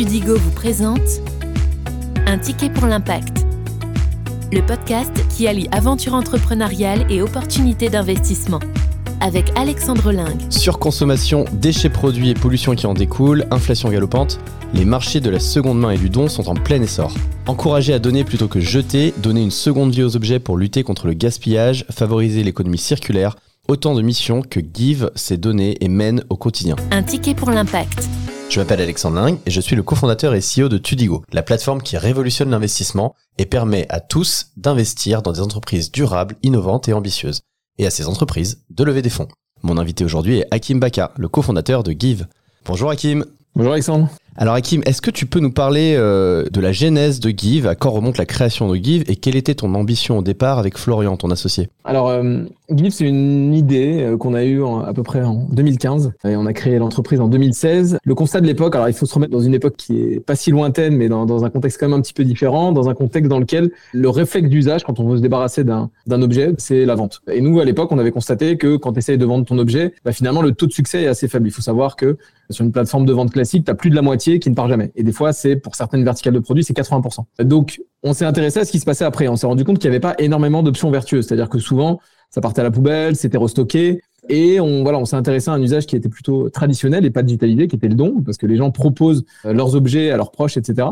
Tudigo vous présente Un ticket pour l'impact. Le podcast qui allie aventure entrepreneuriale et opportunités d'investissement. Avec Alexandre Lingue. Surconsommation, déchets produits et pollution qui en découlent, inflation galopante, les marchés de la seconde main et du don sont en plein essor. Encourager à donner plutôt que jeter, donner une seconde vie aux objets pour lutter contre le gaspillage, favoriser l'économie circulaire, autant de missions que Give s'est donné et mène au quotidien. Un ticket pour l'impact. Je m'appelle Alexandre Lingue et je suis le cofondateur et CEO de Tudigo, la plateforme qui révolutionne l'investissement et permet à tous d'investir dans des entreprises durables, innovantes et ambitieuses, et à ces entreprises de lever des fonds. Mon invité aujourd'hui est Hakim Baka, le cofondateur de Give. Bonjour Hakim. Bonjour Alexandre. Alors Hakim, est-ce que tu peux nous parler euh, de la genèse de Give, à quand remonte la création de Give et quelle était ton ambition au départ avec Florian, ton associé? Alors euh, Give, c'est une idée euh, qu'on a eue à peu près en 2015 et on a créé l'entreprise en 2016. Le constat de l'époque, alors il faut se remettre dans une époque qui est pas si lointaine, mais dans, un contexte quand même un petit peu différent, dans un contexte dans lequel le réflexe d'usage, quand on veut se débarrasser d'un objet, c'est la vente. Et nous, à l'époque, on avait constaté que quand tu essayes de vendre ton objet, bah, finalement, le taux de succès est assez faible. Il faut savoir que sur une plateforme de vente classique, tu as plus de la moitié qui ne part jamais. Et des fois, c'est pour certaines verticales de produits, c'est 80%. Donc, on s'est intéressé à ce qui se passait après. On s'est rendu compte qu'il n'y avait pas énormément d'options vertueuses. C'est-à-dire que souvent, ça partait à la poubelle, c'était restocké. Et on, voilà, on s'est intéressé à un usage qui était plutôt traditionnel et pas digitalisé, qui était le don, parce que les gens proposent euh, leurs objets à leurs proches, etc.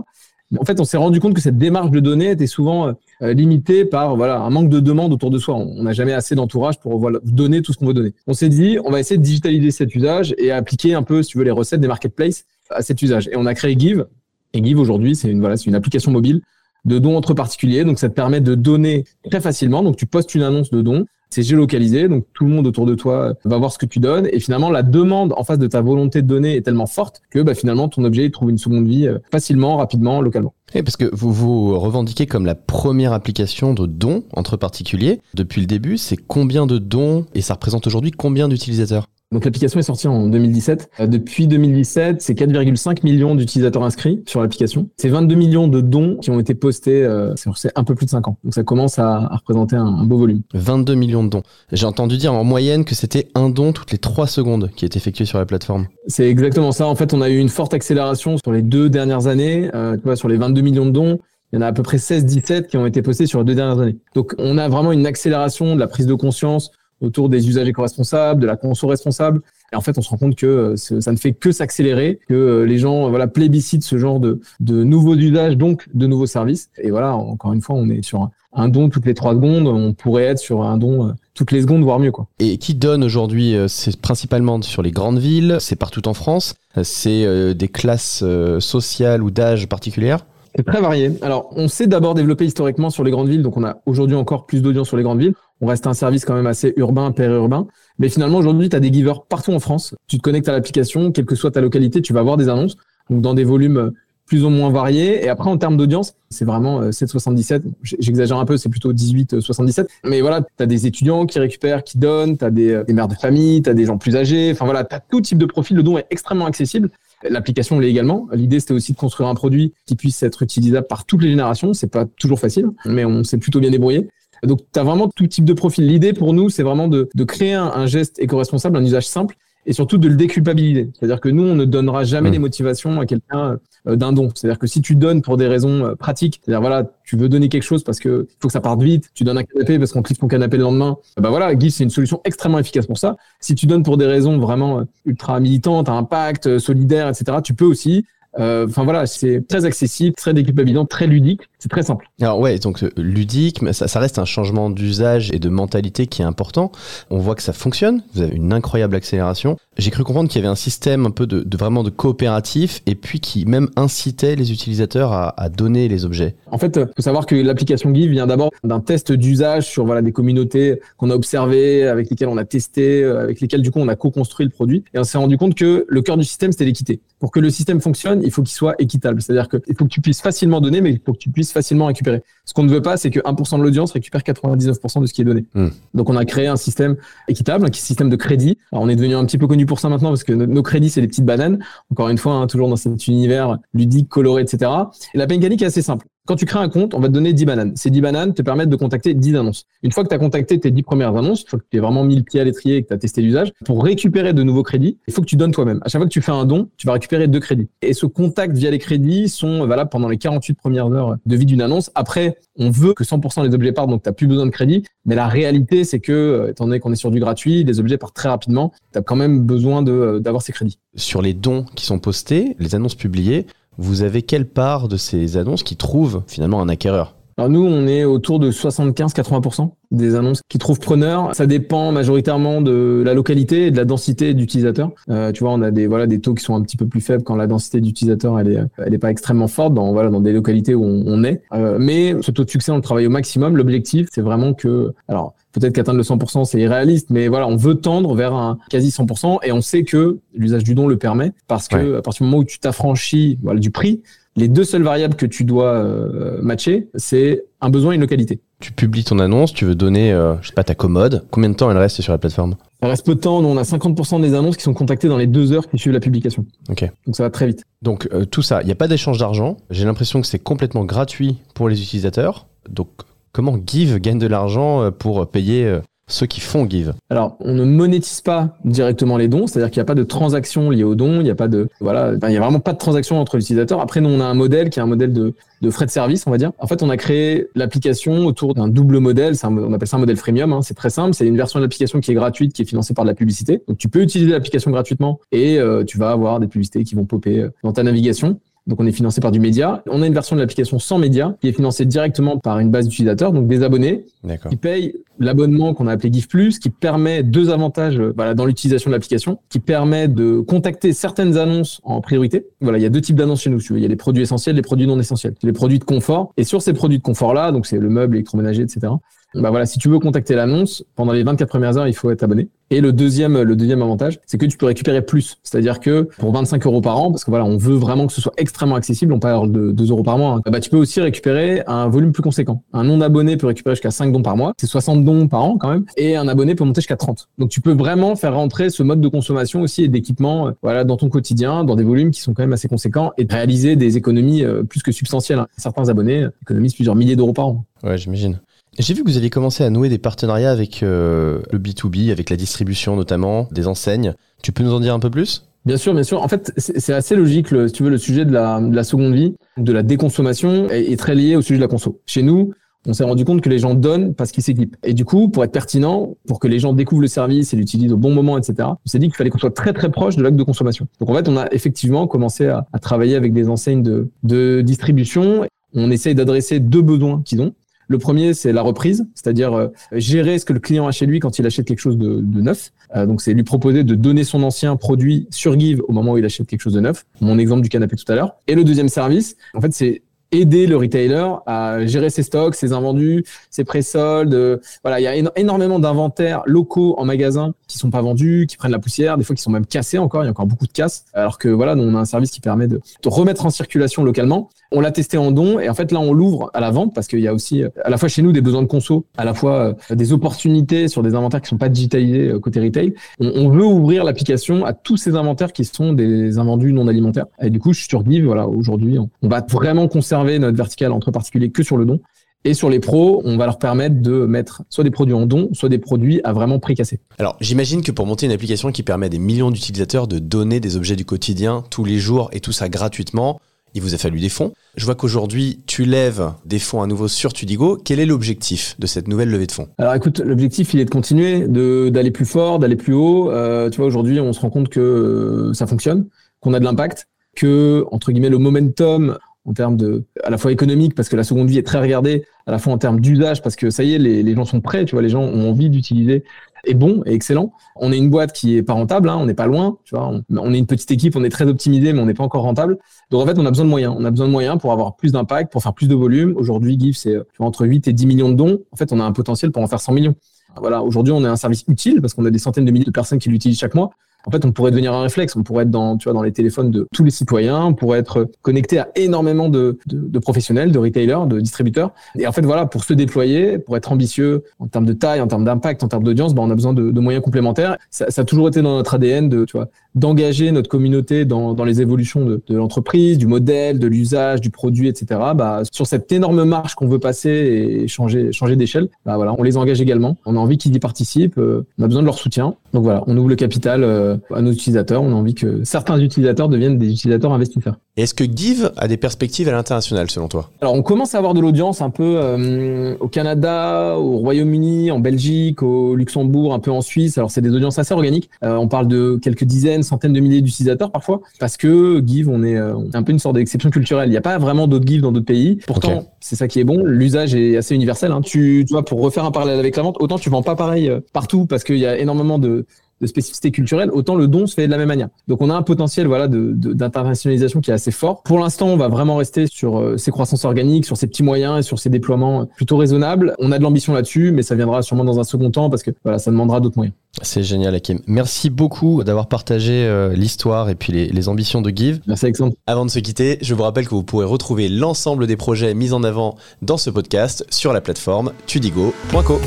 En fait, on s'est rendu compte que cette démarche de donner était souvent euh, limitée par voilà un manque de demande autour de soi. On n'a jamais assez d'entourage pour donner tout ce qu'on veut donner. On s'est dit, on va essayer de digitaliser cet usage et appliquer un peu, si tu veux, les recettes des marketplaces à cet usage. Et on a créé Give. Et Give aujourd'hui, c'est une voilà, une application mobile de dons entre particuliers. Donc, ça te permet de donner très facilement. Donc, tu postes une annonce de don. C'est géolocalisé, donc tout le monde autour de toi va voir ce que tu donnes. Et finalement, la demande en face de ta volonté de donner est tellement forte que bah, finalement, ton objet trouve une seconde vie euh, facilement, rapidement, localement. Et parce que vous vous revendiquez comme la première application de dons entre particuliers. Depuis le début, c'est combien de dons et ça représente aujourd'hui combien d'utilisateurs? Donc l'application est sortie en 2017. Euh, depuis 2017, c'est 4,5 millions d'utilisateurs inscrits sur l'application. C'est 22 millions de dons qui ont été postés euh, c'est un peu plus de 5 ans. Donc ça commence à, à représenter un, un, beau volume. 22 millions de dons. J'ai entendu dire en moyenne que c'était un don toutes les 3 secondes qui est effectué sur la plateforme. C'est exactement ça. En fait, on a eu une forte accélération sur les deux dernières années. Euh, tu vois, sur les 22 millions de dons, il y en a à peu près 16-17 qui ont été postés sur les deux dernières années. Donc on a vraiment une accélération de la prise de conscience autour des usagers co-responsables, de la conso responsable. Et en fait, on se rend compte que euh, ça ne fait que s'accélérer, que euh, les gens voilà plébiscitent ce genre de, de nouveaux usages, donc de nouveaux services. Et voilà, encore une fois, on est sur un, don toutes les trois secondes. On pourrait être sur un don euh, toutes les secondes, voire mieux. Quoi. Et qui donne aujourd'hui C'est principalement sur les grandes villes, c'est partout en France, c'est des classes sociales ou d'âge particulières? C'est très varié. Alors, on s'est d'abord développé historiquement sur les grandes villes, donc on a aujourd'hui encore plus d'audience sur les grandes villes. On reste un service quand même assez urbain, périurbain. Mais finalement, aujourd'hui, tu as des givers partout en France. Tu te connectes à l'application, quelle que soit ta localité, tu vas voir des annonces, donc dans des volumes plus ou moins variés. Et après, en termes d'audience, c'est vraiment 7,77. Euh, j'exagère un peu, c'est plutôt 18,77. Mais voilà, tu as des étudiants qui récupèrent, qui donnent, tu as des, des mères de famille, tu as des gens plus âgés. Enfin voilà, tu as tout type de profil. Le don est extrêmement accessible. L'application l'est également. L'idée, c'était aussi de construire un produit qui puisse être utilisable par toutes les générations. C'est pas toujours facile, mais on s'est plutôt bien débrouillé. Donc, tu as vraiment tout type de profil. L'idée pour nous, c'est vraiment de, de créer un, un geste éco-responsable, un usage simple et surtout de le déculpabiliser. C'est-à-dire que nous, on ne donnera jamais mmh. les motivations à quelqu'un euh, d'un don. C'est-à-dire que si tu donnes pour des raisons euh, pratiques, c'est-à-dire voilà, tu veux donner quelque chose parce que faut que ça parte vite, tu donnes un canapé parce qu'on clique ton canapé le lendemain, bah voilà, GIF c'est une solution extrêmement efficace pour ça. Si tu donnes pour des raisons vraiment euh, ultra militantes, à impact, solidaire, etc., tu peux aussi Enfin voilà, c'est très accessible, très déculpabilisant, très ludique. C'est très simple. Alors ouais, donc euh, ludique, mais ça, ça reste un changement d'usage et de mentalité qui est important. On voit que ça fonctionne. Vous avez une incroyable accélération. J'ai cru comprendre qu'il y avait un système un peu de, de, vraiment de coopératif et puis qui même incitait les utilisateurs à, à donner les objets. En fait, faut savoir que l'application Give vient d'abord d'un test d'usage sur voilà des communautés qu'on a observées, avec lesquelles on a testé, euh, avec lesquelles du coup on a co-construit le produit. Et on s'est rendu compte que le cœur du système c'était l'équité. Pour que le système fonctionne, il faut qu'il soit équitable. C'est-à-dire qu'il faut que tu puisses facilement donner, mais il faut que tu puisses facilement récupérer. Ce qu'on ne veut pas, c'est que 1% de l'audience récupère 99% de ce qui est donné. Hmm. Donc on a créé un système équitable, un système de crédit. Alors, on est devenu un petit peu connu pour ça maintenant parce que nos, crédits, c'est des petites bananes. Encore une fois, hein, toujours dans cet univers ludique, coloré, etc. Et la mécanique est assez simple. Quand tu crées un compte, on va te donner 10 bananes. Ces 10 bananes te permettent de contacter 10 annonces. Une fois que tu as contacté tes 10 premières annonces, une fois que tu as vraiment mis le pied à l'étrier et que tu as testé l'usage, pour récupérer de nouveaux crédits, il faut que tu donnes toi-même. À chaque fois que tu fais un don, tu vas récupérer deux crédits. Et ce contact via les crédits sont valables pendant les 48 premières heures de vie d'une annonce. Après, on veut que 100% des objets partent, donc tu n'as plus besoin de crédit. Mais la réalité, c'est que, euh, étant donné qu'on est sur du gratuit, les objets partent très rapidement. Tu as quand même besoin euh, d'avoir ces crédits. Sur les dons qui sont postés, les annonces publiées, vous avez quelle part de ces annonces qui trouvent finalement un acquéreur? Alors nous, on est autour de 75-80% des annonces qui trouvent preneur. Ça dépend majoritairement de la localité et de la densité d'utilisateurs. Euh, tu vois, on a des voilà des taux qui sont un petit peu plus faibles quand la densité d'utilisateurs elle est elle est pas extrêmement forte dans voilà dans des localités où on, est. Euh, mais ce taux de succès, on le travaille au maximum. L'objectif, c'est vraiment que alors peut-être qu'atteindre le 100% c'est irréaliste, mais voilà, on veut tendre vers un quasi 100% et on sait que l'usage du don le permet parce que à partir du moment où tu t'affranchis voilà du prix, les deux seules variables que tu dois euh, matcher, c'est un besoin et une localité. Tu publies ton annonce, tu veux donner, euh, je sais pas, ta commode. Combien de temps elle reste sur la plateforme? Elle reste peu de temps. Nous, on a 50% des annonces qui sont contactées dans les deux heures qui suivent la publication. Ok. Donc ça va très vite. Donc euh, tout ça, il n'y a pas d'échange d'argent. J'ai l'impression que c'est complètement gratuit pour les utilisateurs. Donc comment Give gagne de l'argent pour payer ceux qui font Give Alors, on ne monétise pas directement les dons, c'est-à-dire qu'il n'y a pas de transaction liée aux dons, il n'y a pas de voilà, il y a vraiment pas de transaction entre l'utilisateur. Après, nous, on a un modèle qui est un modèle de, frais de service, on va dire. En fait, on a créé l'application autour d'un double modèle. On appelle ça un modèle freemium. Hein. C'est très simple. C'est une version de l'application qui est gratuite, qui est financée par de la publicité. Donc, tu peux utiliser l'application gratuitement et euh, tu vas avoir des publicités qui vont popper euh, dans ta navigation. Donc on est financé par du média. On a une version de l'application sans média qui est financée directement par une base d'utilisateurs, donc des abonnés qui payent l'abonnement qu'on a appelé GIF Plus, qui permet deux avantages euh, voilà, dans l'utilisation de l'application, qui permet de contacter certaines annonces en priorité. Voilà, il y a deux types d'annonces chez nous. Il y a les produits essentiels, les produits non essentiels. Les produits de confort. Et sur ces produits de confort-là, donc c'est le meuble, l'électroménager, etc. Bah voilà, si tu veux contacter l'annonce, pendant les 24 premières heures, il faut être abonné. Et le deuxième, le deuxième avantage, c'est que tu peux récupérer plus. C'est-à-dire que pour 25 euros par an, parce que voilà, on veut vraiment que ce soit extrêmement accessible, on parle de 2 euros par mois, hein, bah, tu peux aussi récupérer un volume plus conséquent. Un non-abonné peut récupérer jusqu'à 5 dons par mois. C'est 60 dons par an quand même. Et un abonné peut monter jusqu'à 30. Donc tu peux vraiment faire rentrer ce mode de consommation aussi et d'équipement, euh, voilà, dans ton quotidien, dans des volumes qui sont quand même assez conséquents et réaliser des économies euh, plus que substantielles. Hein. Certains abonnés économisent plusieurs milliers d'euros par an. Ouais, j'imagine. J'ai vu que vous aviez commencé à nouer des partenariats avec euh, le B2B, avec la distribution notamment, des enseignes. Tu peux nous en dire un peu plus? Bien sûr, bien sûr. En fait, c'est assez logique, si tu veux, le sujet de la, de la seconde vie, de la déconsommation est, très lié au sujet de la conso. Chez nous, on s'est rendu compte que les gens donnent parce qu'ils s'équipent. Et du coup, pour être pertinent, pour que les gens découvrent le service et l'utilisent au bon moment, etc., on s'est dit qu'il fallait qu'on soit très très proche de l'acte de consommation. Donc en fait, on a effectivement commencé à, à travailler avec des enseignes de, de distribution. On essaye d'adresser deux besoins qu'ils ont. Le premier, c'est la reprise, c'est-à-dire euh, gérer ce que le client a chez lui quand il achète quelque chose de, neuf. Euh, donc, c'est lui proposer de donner son ancien produit sur Give au moment où il achète quelque chose de neuf. Mon exemple du canapé tout à l'heure. Et le deuxième service, en fait, c'est aider le retailer à gérer ses stocks, ses invendus, ses pré-soldes. Euh, voilà, il y a énormément d'inventaires locaux en magasin qui sont pas vendus, qui prennent la poussière, des fois qui sont même cassés encore. Il y a encore beaucoup de casses. Alors que voilà, nous, on a un service qui permet de, de remettre en circulation localement. On l'a testé en don et en fait là, on l'ouvre à la vente parce qu'il y a aussi euh, à la fois chez nous des besoins de conso, à la fois euh, des opportunités sur des inventaires qui sont pas digitalisés côté retail. On, on veut ouvrir l'application à tous ces inventaires qui sont des invendus non alimentaires. Et du coup, je suis sur Give. Voilà, aujourd'hui, on, on va vraiment conserver notre verticale entre particuliers que sur le don. Et sur les pros, on va leur permettre de mettre soit des produits en don, soit des produits à vraiment prix cassé. Alors, j'imagine que pour monter une application qui permet à des millions d'utilisateurs de donner des objets du quotidien tous les jours et tout ça gratuitement, il vous a fallu des fonds. Je vois qu'aujourd'hui, tu lèves des fonds à nouveau sur Tudigo. Quel est l'objectif de cette nouvelle levée de fonds? Alors écoute, l'objectif, il est de continuer, d'aller plus fort, d'aller plus haut. Euh, tu vois, aujourd'hui, on se rend compte que euh, ça fonctionne, qu'on a de l'impact, que, entre guillemets, le momentum en termes de, à la fois économique, parce que la seconde vie est très regardée, à la fois en termes d'usage, parce que ça y est, les, les, gens sont prêts, tu vois, les gens ont envie d'utiliser, est bon et excellent. On est une boîte qui est pas rentable, hein, on n'est pas loin, tu vois, on, est une petite équipe, on est très optimisé, mais on n'est pas encore rentable. Donc en fait, on a besoin de moyens. On a besoin de moyens pour avoir plus d'impact, pour faire plus de volume. Aujourd'hui, GIF, c'est entre 8 et 10 millions de dons. En fait, on a un potentiel pour en faire 100 millions. Voilà, aujourd'hui, on est un service utile parce qu'on a des centaines de milliers de personnes qui l'utilisent chaque mois. En fait, on pourrait devenir un réflexe. On pourrait être dans, tu vois, dans les téléphones de tous les citoyens. On pourrait être connecté à énormément de, de, professionnels, de retailers, de distributeurs. Et en fait, voilà, pour se déployer, pour être ambitieux en termes de taille, en termes d'impact, en termes d'audience, bah, on a besoin de, moyens complémentaires. Ça, a toujours été dans notre ADN de, tu vois, d'engager notre communauté dans, dans les évolutions de, de l'entreprise, du modèle, de l'usage, du produit, etc. Bah, sur cette énorme marche qu'on veut passer et changer, changer d'échelle, bah, voilà, on les engage également. On a envie qu'ils y participent. Euh, on a besoin de leur soutien. Donc voilà, on ouvre le capital euh, à nos utilisateurs. On a envie que certains utilisateurs deviennent des utilisateurs investisseurs. Est-ce que Give a des perspectives à l'international selon toi? Alors on commence à avoir de l'audience un peu euh, au Canada, au Royaume-Uni, en Belgique, au Luxembourg, un peu en Suisse. Alors c'est des audiences assez organiques. on parle de quelques dizaines, centaines de milliers d'utilisateurs parfois, parce que Give, on est, un peu une sorte d'exception culturelle. Il n'y a pas vraiment d'autres Give dans d'autres pays. Pourtant, c'est ça qui est bon. L'usage est assez universel. Hein. Tu, tu vois, pour refaire un parallèle avec la vente, autant tu vends pas pareil partout parce qu'il y a énormément de de spécificité culturelle, autant le don se fait de la même manière. Donc on a un potentiel voilà d'internationalisation qui est assez fort. Pour l'instant, on va vraiment rester sur euh, ces croissances organiques, sur ces petits moyens et sur ces déploiements plutôt raisonnables. On a de l'ambition là-dessus, mais ça viendra sûrement dans un second temps parce que voilà, ça demandera d'autres moyens. C'est génial, Hakim. Merci beaucoup d'avoir partagé euh, l'histoire et puis les, les, ambitions de Give. Merci, Alexandre. Avant de se quitter, je vous rappelle que vous pourrez retrouver l'ensemble des projets mis en avant dans ce podcast sur la plateforme tudigo.co.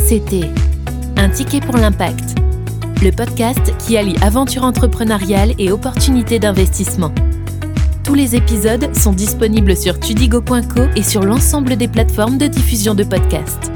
C'était un ticket pour l'impact le podcast qui allie aventure entrepreneuriale et opportunités d'investissement. Tous les épisodes sont disponibles sur tudigo.co et sur l'ensemble des plateformes de diffusion de podcasts.